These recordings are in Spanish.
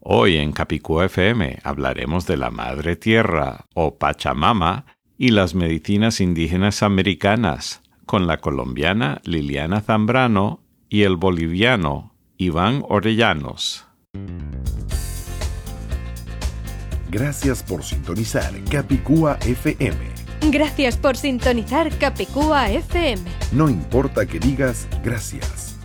Hoy en Capicúa FM hablaremos de la Madre Tierra o Pachamama y las medicinas indígenas americanas con la colombiana Liliana Zambrano y el boliviano Iván Orellanos. Gracias por sintonizar Capicúa FM. Gracias por sintonizar Capicúa FM. No importa que digas gracias.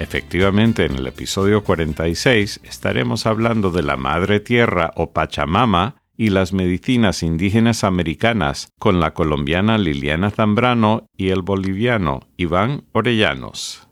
Efectivamente, en el episodio 46 estaremos hablando de la Madre Tierra o Pachamama y las medicinas indígenas americanas con la colombiana Liliana Zambrano y el boliviano Iván Orellanos.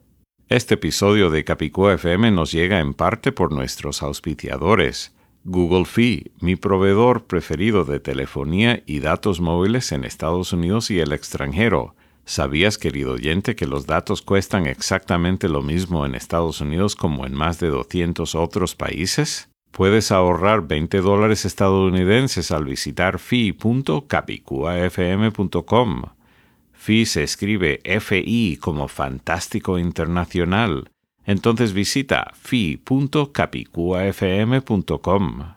Este episodio de Capicúa FM nos llega en parte por nuestros auspiciadores. Google Fee, mi proveedor preferido de telefonía y datos móviles en Estados Unidos y el extranjero, ¿Sabías, querido oyente, que los datos cuestan exactamente lo mismo en Estados Unidos como en más de 200 otros países? Puedes ahorrar 20 dólares estadounidenses al visitar fi.capicuafm.com. Fi se escribe FI como Fantástico Internacional. Entonces visita fi.capicuafm.com.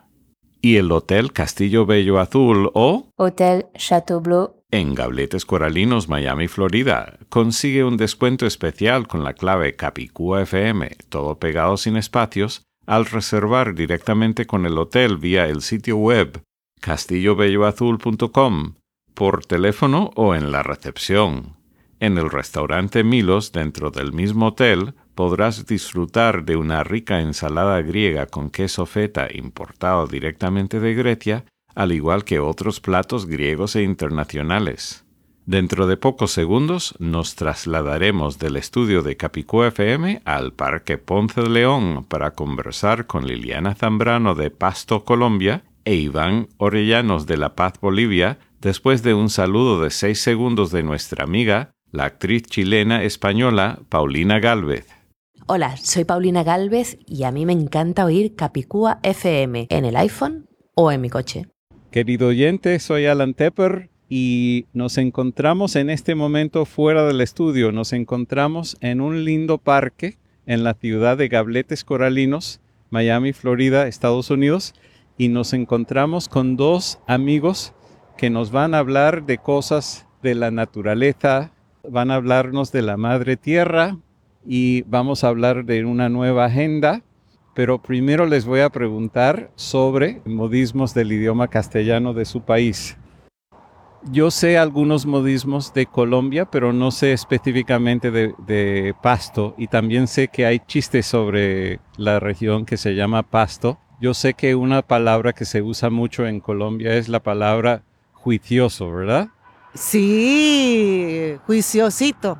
Y el Hotel Castillo Bello Azul o Hotel Chateau Bleu en Gabletes Coralinos, Miami, Florida. Consigue un descuento especial con la clave Capicúa FM, todo pegado sin espacios, al reservar directamente con el hotel vía el sitio web castillobelloazul.com, por teléfono o en la recepción. En el restaurante Milos, dentro del mismo hotel, podrás disfrutar de una rica ensalada griega con queso feta importado directamente de Grecia al igual que otros platos griegos e internacionales. Dentro de pocos segundos nos trasladaremos del estudio de Capicú FM al Parque Ponce de León para conversar con Liliana Zambrano de Pasto, Colombia, e Iván Orellanos de La Paz, Bolivia, después de un saludo de seis segundos de nuestra amiga, la actriz chilena española Paulina Gálvez. Hola, soy Paulina Gálvez y a mí me encanta oír Capicúa FM en el iPhone o en mi coche. Querido oyente, soy Alan Tepper y nos encontramos en este momento fuera del estudio. Nos encontramos en un lindo parque en la ciudad de Gabletes Coralinos, Miami, Florida, Estados Unidos, y nos encontramos con dos amigos que nos van a hablar de cosas de la naturaleza, van a hablarnos de la madre tierra y vamos a hablar de una nueva agenda pero primero les voy a preguntar sobre modismos del idioma castellano de su país. Yo sé algunos modismos de Colombia, pero no sé específicamente de, Pasto y también sé que hay chistes sobre la región que se llama Pasto. Yo sé que una palabra que se usa mucho en Colombia es la palabra juicioso, ¿verdad? Sí, juiciosito.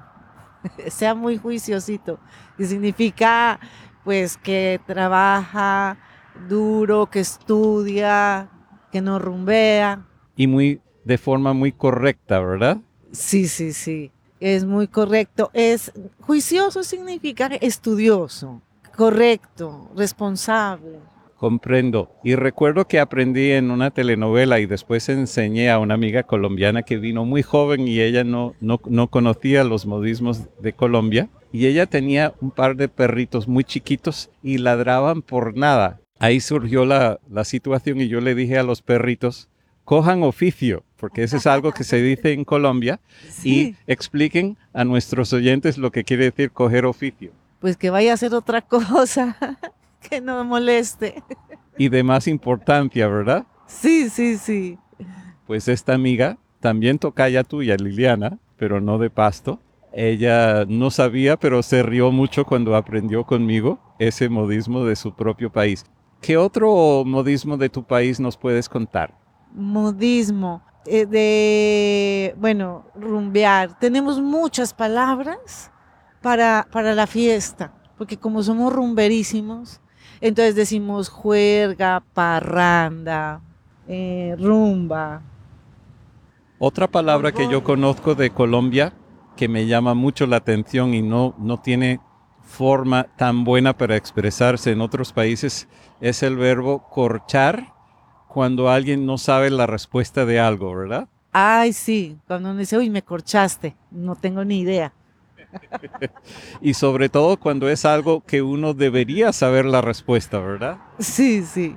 sea muy juiciosito. Y significa pues que trabaja duro, que estudia, que no rumbea. Y muy de forma muy correcta, ¿verdad? Sí, sí, sí. Es muy correcto. Es juicioso significa estudioso, correcto, responsable. Comprendo. Y recuerdo que aprendí en una telenovela y después enseñé a una amiga colombiana que vino muy joven y ella no, no, no conocía los modismos de Colombia y ella tenía un par de perritos muy chiquitos y ladraban por nada. Ahí surgió la, situación y yo le dije a los perritos, cojan oficio, porque eso es algo que se dice en Colombia, y expliquen a nuestros oyentes lo que quiere decir coger oficio. Pues que vaya a hacer otra cosa, que no moleste. Y de más importancia, ¿verdad? Sí, sí, sí. Pues esta amiga, también toca ya tuya, Liliana, pero no de pasto, ella no sabía, pero se rió mucho cuando aprendió conmigo ese modismo de su propio país. ¿Qué otro modismo de tu país nos puedes contar? Modismo. eh, de, bueno, rumbear. Tenemos muchas palabras para, para la fiesta, porque como somos rumberísimos, entonces decimos juerga, parranda, eh, rumba. Otra palabra que yo conozco de Colombia que me llama mucho la atención y no, no tiene forma tan buena para expresarse en otros países es el verbo corchar cuando alguien no sabe la respuesta de algo, ¿verdad? Ay, sí, cuando uno dice, uy, me corchaste, no tengo ni idea. y sobre todo cuando es algo que uno debería saber la respuesta, ¿verdad? Sí, sí,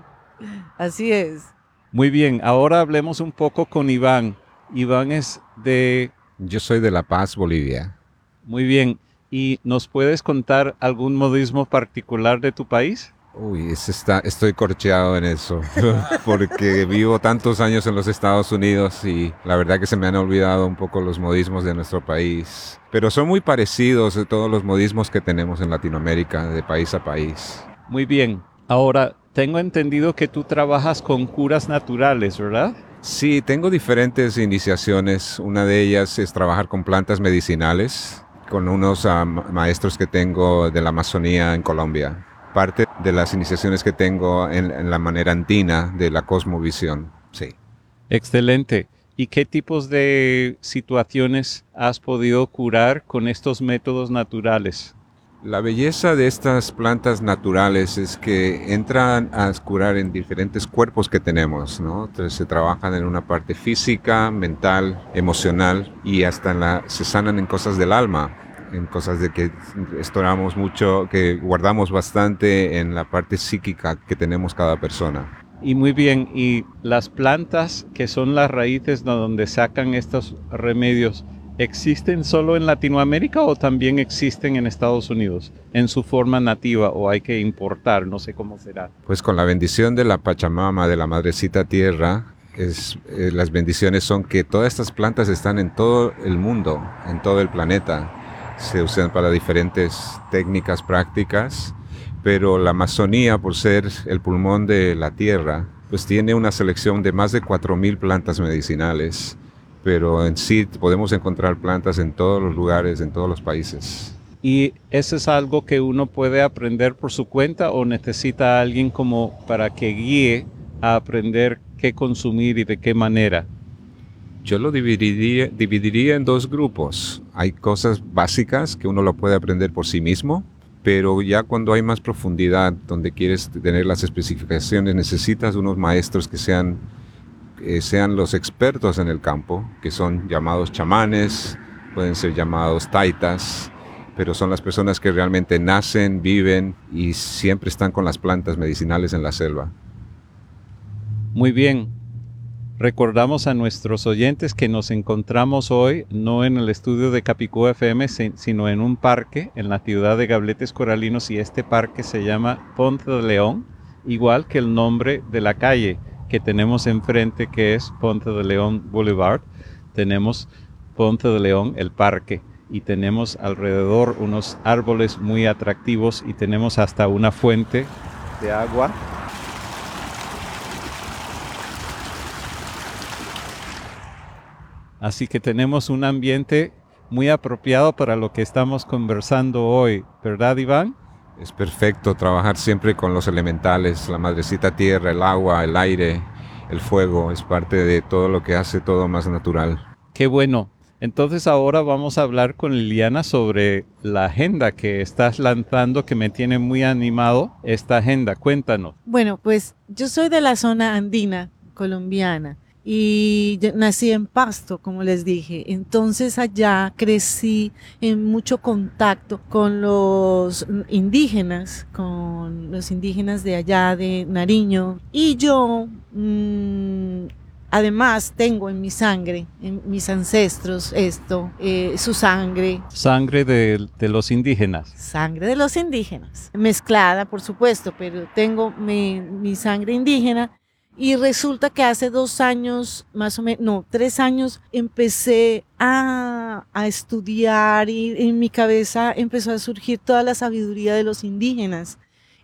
así es. Muy bien, ahora hablemos un poco con Iván. Iván es de... Yo soy de La Paz, Bolivia. Muy bien, ¿y nos puedes contar algún modismo particular de tu país? Uy, está, estoy corcheado en eso, porque vivo tantos años en los Estados Unidos y la verdad que se me han olvidado un poco los modismos de nuestro país. Pero son muy parecidos de todos los modismos que tenemos en Latinoamérica, de país a país. Muy bien. Ahora, tengo entendido que tú trabajas con curas naturales, ¿verdad? Sí, tengo diferentes iniciaciones. Una de ellas es trabajar con plantas medicinales, con unos ah, maestros que tengo de la Amazonía en Colombia parte de las iniciaciones que tengo en, la manera andina de la cosmovisión. Sí. Excelente. ¿Y qué tipos de situaciones has podido curar con estos métodos naturales? La belleza de estas plantas naturales es que entran a curar en diferentes cuerpos que tenemos, ¿no? Se trabajan en una parte física, mental, emocional y hasta la, se sanan en cosas del alma en cosas de que estoramos mucho, que guardamos bastante en la parte psíquica que tenemos cada persona. Y muy bien, y las plantas que son las raíces de donde sacan estos remedios, ¿existen solo en Latinoamérica o también existen en Estados Unidos en su forma nativa o hay que importar? No sé cómo será. Pues con la bendición de la Pachamama, de la Madrecita Tierra, eh, las bendiciones son que todas estas plantas están en todo el mundo, en todo el planeta se usan para diferentes técnicas prácticas, pero la Amazonía, por ser el pulmón de la tierra, pues tiene una selección de más de 4.000 plantas medicinales, pero en sí podemos encontrar plantas en todos los lugares, en todos los países. ¿Y eso es algo que uno puede aprender por su cuenta o necesita a alguien como para que guíe a aprender qué consumir y de qué manera? Yo lo dividiría, dividiría en dos grupos. Hay cosas básicas que uno lo puede aprender por sí mismo, pero ya cuando hay más profundidad, donde quieres tener las especificaciones, necesitas unos maestros que sean, sean los expertos en el campo, que son llamados chamanes, pueden ser llamados taitas, pero son las personas que realmente nacen, viven y siempre están con las plantas medicinales en la selva. Muy bien, Recordamos a nuestros oyentes que nos encontramos hoy no en el estudio de Capicú FM, sino en un parque en la ciudad de Gabletes Coralinos y este parque se llama Ponce de León, igual que el nombre de la calle que tenemos enfrente que es Ponce de León Boulevard. Tenemos Ponce de León, el parque, y tenemos alrededor unos árboles muy atractivos y tenemos hasta una fuente de agua Así que tenemos un ambiente muy apropiado para lo que estamos conversando hoy, ¿verdad Iván? Es perfecto trabajar siempre con los elementales, la madrecita tierra, el agua, el aire, el fuego, es parte de todo lo que hace todo más natural. Qué bueno. Entonces ahora vamos a hablar con Liliana sobre la agenda que estás lanzando que me tiene muy animado esta agenda. Cuéntanos. Bueno, pues yo soy de la zona andina colombiana y nací en Pasto, como les dije. Entonces allá crecí en mucho contacto con los indígenas, con los indígenas de allá de Nariño. Y yo, mm, además, tengo en mi sangre, en mis ancestros, esto, eh, su sangre. Sangre de, los indígenas. Sangre de los indígenas. Mezclada, por supuesto, pero tengo mi, mi sangre indígena y resulta que hace dos años, más o menos, no, tres años, empecé a, a, estudiar y en mi cabeza empezó a surgir toda la sabiduría de los indígenas,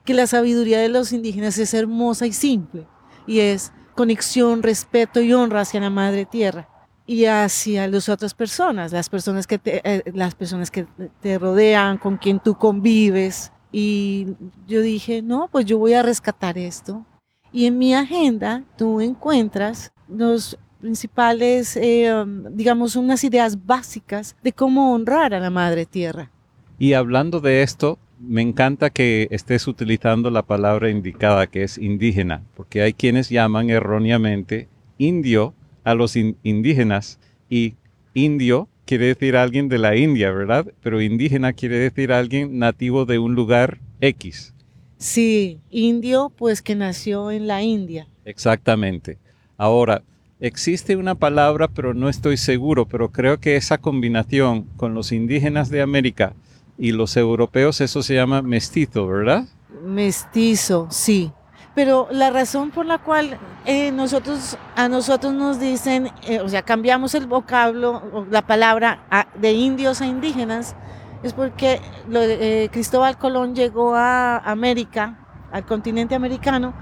que la sabiduría de los indígenas es hermosa y simple, y es conexión, respeto y honra hacia la madre tierra y hacia las otras personas, las personas que te, eh, las personas que te rodean, con quien tú convives. Y yo dije, no, pues yo voy a rescatar esto. Y en mi agenda tú encuentras los principales, eh, digamos, unas ideas básicas de cómo honrar a la madre tierra. Y hablando de esto, me encanta que estés utilizando la palabra indicada, que es indígena, porque hay quienes llaman erróneamente indio a los indígenas y indio quiere decir alguien de la India, ¿verdad? Pero indígena quiere decir alguien nativo de un lugar X. Sí, indio pues que nació en la India. Exactamente. Ahora, existe una palabra, pero no estoy seguro, pero creo que esa combinación con los indígenas de América y los europeos, eso se llama mestizo, ¿verdad? Mestizo, sí. Pero la razón por la cual eh, nosotros, a nosotros nos dicen, eh, o sea, cambiamos el vocablo, la palabra de indios a indígenas, es porque eh, Cristóbal Colón llegó a América, al continente americano,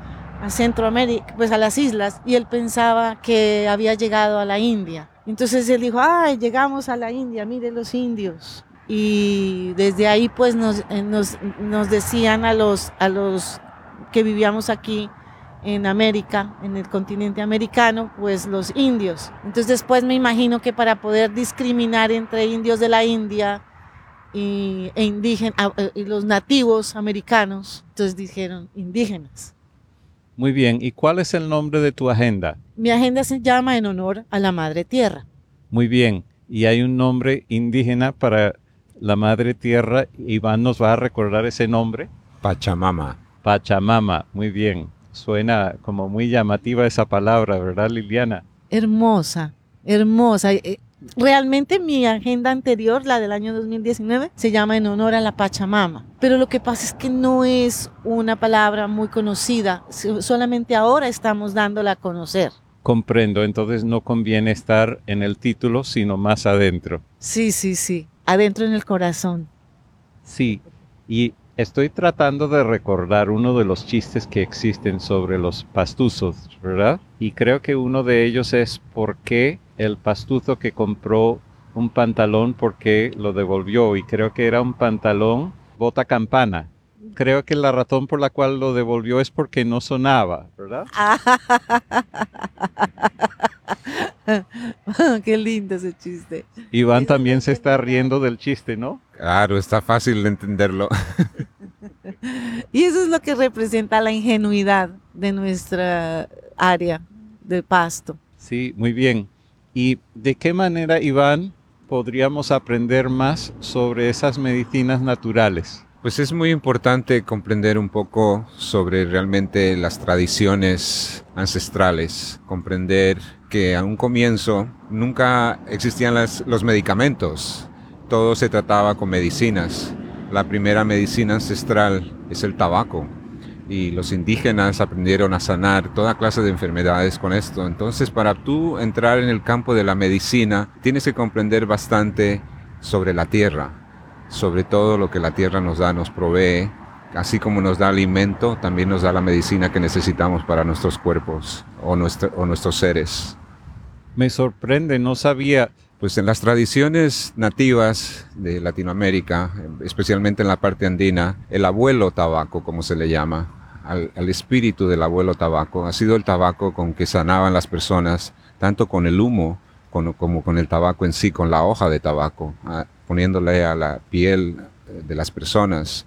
a Centroamérica, pues a las islas, y él pensaba que había llegado a la India. Entonces él dijo, ay, llegamos a la India, miren los indios. Y desde ahí pues nos, nos, nos decían a los, a los que vivíamos aquí en América, en el continente americano, pues los indios. Entonces después me imagino que para poder discriminar entre indios de la India y, e indígenas, ah, eh, y los nativos americanos, entonces dijeron indígenas. Muy bien, ¿y cuál es el nombre de tu agenda? Mi agenda se llama en honor a la Madre Tierra. Muy bien, y hay un nombre indígena para la Madre Tierra. Iván nos va a recordar ese nombre. Pachamama. Pachamama, muy bien. Suena como muy llamativa esa palabra, ¿verdad, Liliana? Hermosa, hermosa. Realmente mi agenda anterior, la del año 2019, se llama en honor a la Pachamama. Pero lo que pasa es que no es una palabra muy conocida, solamente ahora estamos dándola a conocer. Comprendo, entonces no conviene estar en el título, sino más adentro. Sí, sí, sí, adentro en el corazón. Sí, y Estoy tratando de recordar uno de los chistes que existen sobre los pastuzos, ¿verdad? Y creo que uno de ellos es por qué el pastuzo que compró un pantalón, por qué lo devolvió. Y creo que era un pantalón bota campana. Creo que la razón por la cual lo devolvió es porque no sonaba, ¿verdad? Qué lindo ese chiste. Iván también se está riendo del chiste, ¿no? Claro, está fácil de entenderlo. y eso es lo que representa la ingenuidad de nuestra área de pasto. Sí, muy bien. ¿Y de qué manera, Iván, podríamos aprender más sobre esas medicinas naturales? Pues es muy importante comprender un poco sobre realmente las tradiciones ancestrales, comprender que a un comienzo nunca existían los medicamentos, todo se trataba con medicinas. La primera medicina ancestral es el tabaco y los indígenas aprendieron a sanar toda clase de enfermedades con esto. Entonces, para tú entrar en el campo de la medicina, tienes que comprender bastante sobre la tierra, sobre todo lo que la tierra nos da, nos provee. Así como nos da alimento, también nos da la medicina que necesitamos para nuestros cuerpos o, o nuestros seres. Me sorprende, no sabía pues en las tradiciones nativas de Latinoamérica, especialmente en la parte andina, el abuelo tabaco, como se le llama, al, espíritu del abuelo tabaco, ha sido el tabaco con que sanaban las personas, tanto con el humo como con el tabaco en sí, con la hoja de tabaco, poniéndole a la piel de las personas.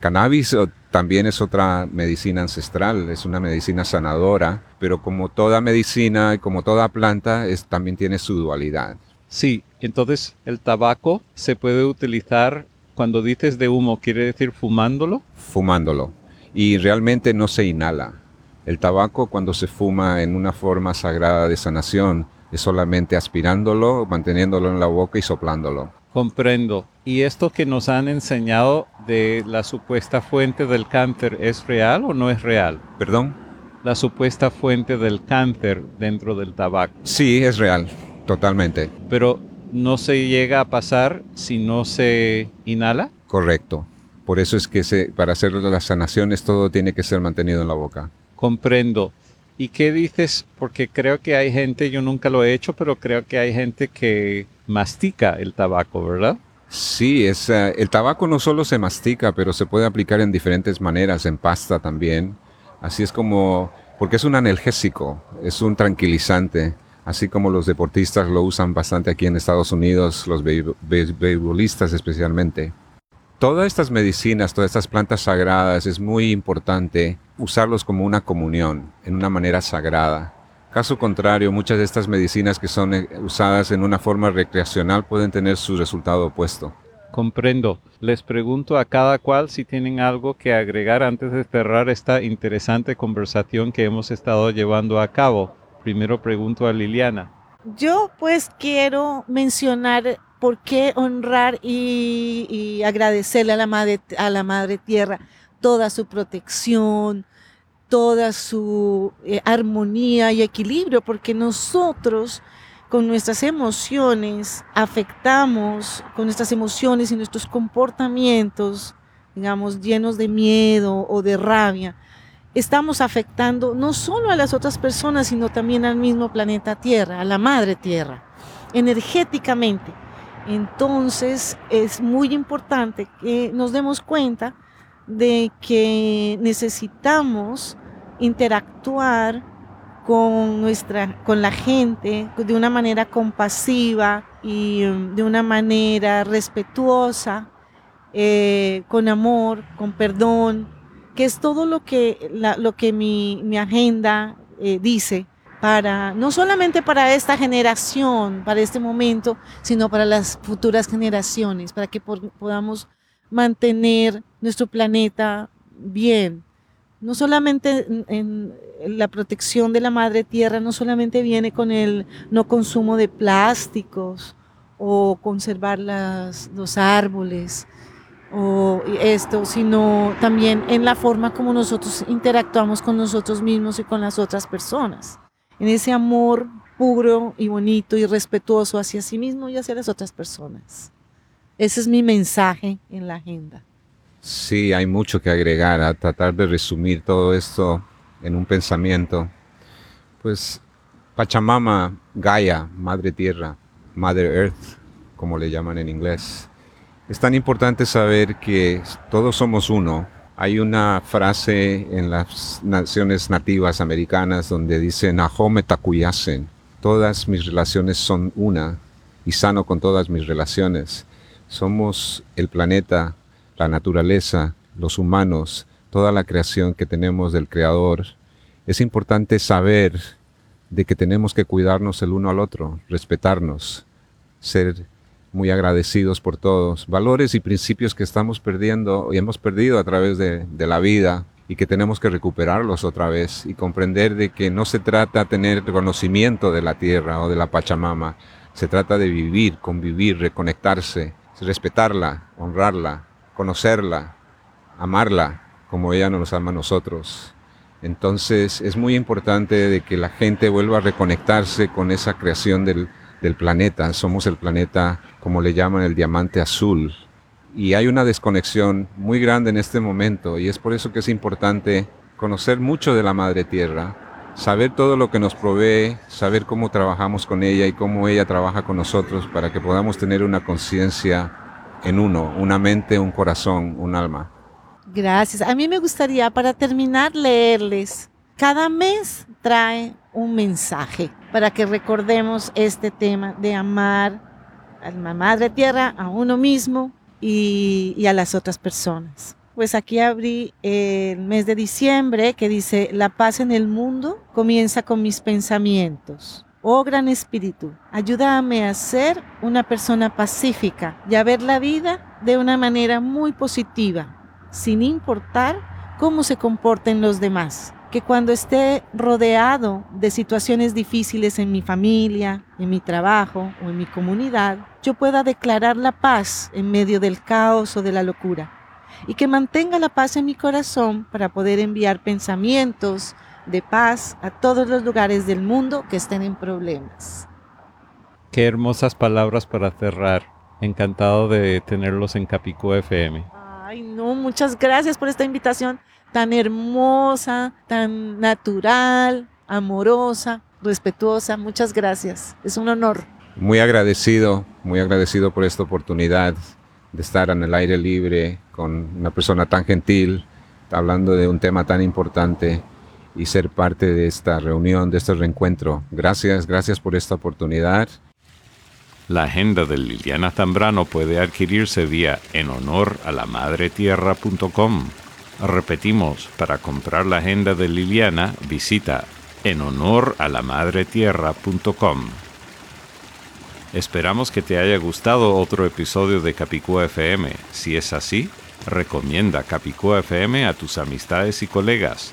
Cannabis también es otra medicina ancestral, es una medicina sanadora, pero como toda medicina y como toda planta, es, también tiene su dualidad. Sí, entonces el tabaco se puede utilizar cuando dices de humo, ¿quiere decir fumándolo? Fumándolo. Y realmente no se inhala. El tabaco cuando se fuma en una forma sagrada de sanación es solamente aspirándolo, manteniéndolo en la boca y soplándolo. Comprendo. ¿Y esto que nos han enseñado de la supuesta fuente del cáncer es real o no es real? Perdón. La supuesta fuente del cáncer dentro del tabaco. Sí, es real, totalmente. Pero no se llega a pasar si no se inhala. Correcto. Por eso es que se, para hacer las sanaciones todo tiene que ser mantenido en la boca. Comprendo. ¿Y qué dices? Porque creo que hay gente, yo nunca lo he hecho, pero creo que hay gente que mastica el tabaco, ¿verdad? Sí, es, eh, el tabaco no solo se mastica, pero se puede aplicar en diferentes maneras, en pasta también. Así es como, porque es un analgésico, es un tranquilizante, así como los deportistas lo usan bastante aquí en Estados Unidos, los beisbolistas especialmente. Todas estas medicinas, todas estas plantas sagradas, es muy importante usarlos como una comunión, en una manera sagrada. Caso contrario, muchas de estas medicinas que son eh, usadas en una forma recreacional pueden tener su resultado opuesto. Comprendo. Les pregunto a cada cual si tienen algo que agregar antes de cerrar esta interesante conversación que hemos estado llevando a cabo. Primero pregunto a Liliana. Yo pues quiero mencionar por qué honrar y, agradecerle a la, madre, a la Madre Tierra toda su protección, toda su eh, armonía y equilibrio, porque nosotros con nuestras emociones afectamos, con nuestras emociones y nuestros comportamientos, digamos, llenos de miedo o de rabia, estamos afectando no solo a las otras personas, sino también al mismo planeta Tierra, a la Madre Tierra, energéticamente. Entonces es muy importante que nos demos cuenta de que necesitamos interactuar con nuestra con la gente de una manera compasiva y um, de una manera respetuosa eh, con amor con perdón que es todo lo que lo que mi, agenda eh, dice para no solamente para esta generación para este momento sino para las futuras generaciones para que podamos mantener nuestro planeta bien. No solamente en, la protección de la madre tierra, no solamente viene con el no consumo de plásticos o conservar los árboles o esto, sino también en la forma como nosotros interactuamos con nosotros mismos y con las otras personas, en ese amor puro y bonito y respetuoso hacia sí mismo y hacia las otras personas. Ese es mi mensaje en la agenda. Sí, hay mucho que agregar a tratar de resumir todo esto en un pensamiento. Pues Pachamama, Gaia, Madre Tierra, Mother Earth, como le llaman en inglés. Es tan importante saber que todos somos uno. Hay una frase en las naciones nativas americanas donde dice Nahome Takuyasen, todas mis relaciones son una y sano con todas mis relaciones. Somos el planeta la naturaleza, los humanos, toda la creación que tenemos del Creador, es importante saber de que tenemos que cuidarnos el uno al otro, respetarnos, ser muy agradecidos por todos, valores y principios que estamos perdiendo y hemos perdido a través de, la vida y que tenemos que recuperarlos otra vez y comprender de que no se trata de tener conocimiento de la tierra o de la Pachamama, se trata de vivir, convivir, reconectarse, respetarla, honrarla, conocerla, amarla como ella nos ama a nosotros. Entonces es muy importante de que la gente vuelva a reconectarse con esa creación del, del planeta. Somos el planeta, como le llaman, el diamante azul. Y hay una desconexión muy grande en este momento y es por eso que es importante conocer mucho de la Madre Tierra, saber todo lo que nos provee, saber cómo trabajamos con ella y cómo ella trabaja con nosotros para que podamos tener una conciencia en uno, una mente, un corazón, un alma. Gracias. A mí me gustaría, para terminar, leerles. Cada mes trae un mensaje para que recordemos este tema de amar a la Madre Tierra, a uno mismo y, y a las otras personas. Pues aquí abrí el mes de diciembre que dice, la paz en el mundo comienza con mis pensamientos. Oh Gran Espíritu, ayúdame a ser una persona pacífica y a ver la vida de una manera muy positiva, sin importar cómo se comporten los demás. Que cuando esté rodeado de situaciones difíciles en mi familia, en mi trabajo o en mi comunidad, yo pueda declarar la paz en medio del caos o de la locura. Y que mantenga la paz en mi corazón para poder enviar pensamientos, de paz a todos los lugares del mundo que estén en problemas. Qué hermosas palabras para cerrar. Encantado de tenerlos en Capicú FM. Ay, no, muchas gracias por esta invitación tan hermosa, tan natural, amorosa, respetuosa. Muchas gracias. Es un honor. Muy agradecido, muy agradecido por esta oportunidad de estar en el aire libre con una persona tan gentil, hablando de un tema tan importante y ser parte de esta reunión, de este reencuentro. Gracias, gracias por esta oportunidad. La agenda de Liliana Zambrano puede adquirirse vía en honor a la madretierra.com. Repetimos, para comprar la agenda de Liliana, visita en honor a la madretierra.com. Esperamos que te haya gustado otro episodio de Capicúa FM. Si es así, recomienda Capicúa FM a tus amistades y colegas.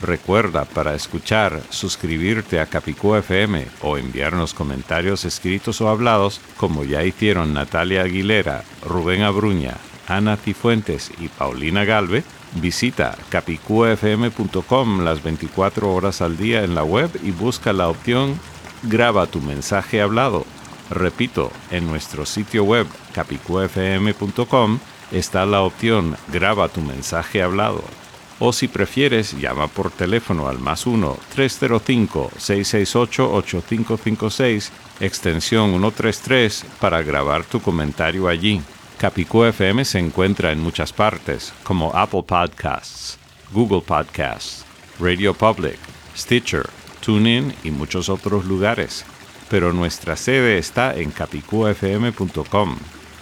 Recuerda para escuchar, suscribirte a Capicúa FM o enviarnos comentarios escritos o hablados como ya hicieron Natalia Aguilera, Rubén Abruña, Ana Cifuentes y Paulina Galve, visita capicuafm.com las 24 horas al día en la web y busca la opción Graba tu mensaje hablado. Repito, en nuestro sitio web capicuafm.com está la opción Graba tu mensaje hablado o si prefieres, llama por teléfono al más 1-305-668-8556, extensión 133, para grabar tu comentario allí. Capicú FM se encuentra en muchas partes, como Apple Podcasts, Google Podcasts, Radio Public, Stitcher, TuneIn y muchos otros lugares. Pero nuestra sede está en capicúfm.com.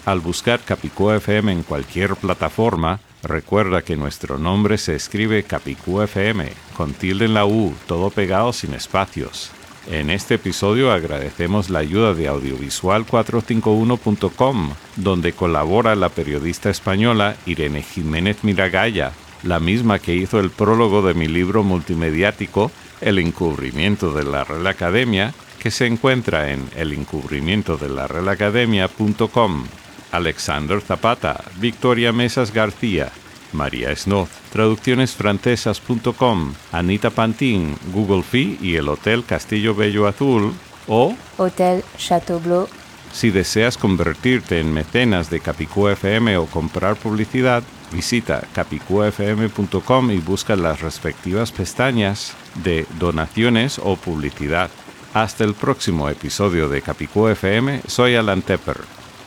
Al buscar Capicú FM en cualquier plataforma, Recuerda que nuestro nombre se escribe Capicú FM, con tilde en la U, todo pegado sin espacios. En este episodio agradecemos la ayuda de audiovisual451.com, donde colabora la periodista española Irene Jiménez Miragaya, la misma que hizo el prólogo de mi libro multimediático El encubrimiento de la Real Academia, que se encuentra en elencubrimientodelarrealacademia.com. Alexander Zapata, Victoria Mesas García, María Snoth, traduccionesfrancesas.com, Anita Pantin, Google Fee y el Hotel Castillo Bello Azul o Hotel Chateau Si deseas convertirte en mecenas de Capicú FM o comprar publicidad, visita capicufm.com y busca las respectivas pestañas de donaciones o publicidad. Hasta el próximo episodio de Capicú FM, soy Alan Tepper.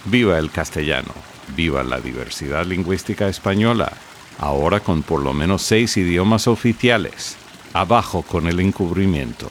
Viva el castellano, viva la diversidad lingüística española, ahora con por lo menos seis idiomas oficiales. Abajo con el encubrimiento.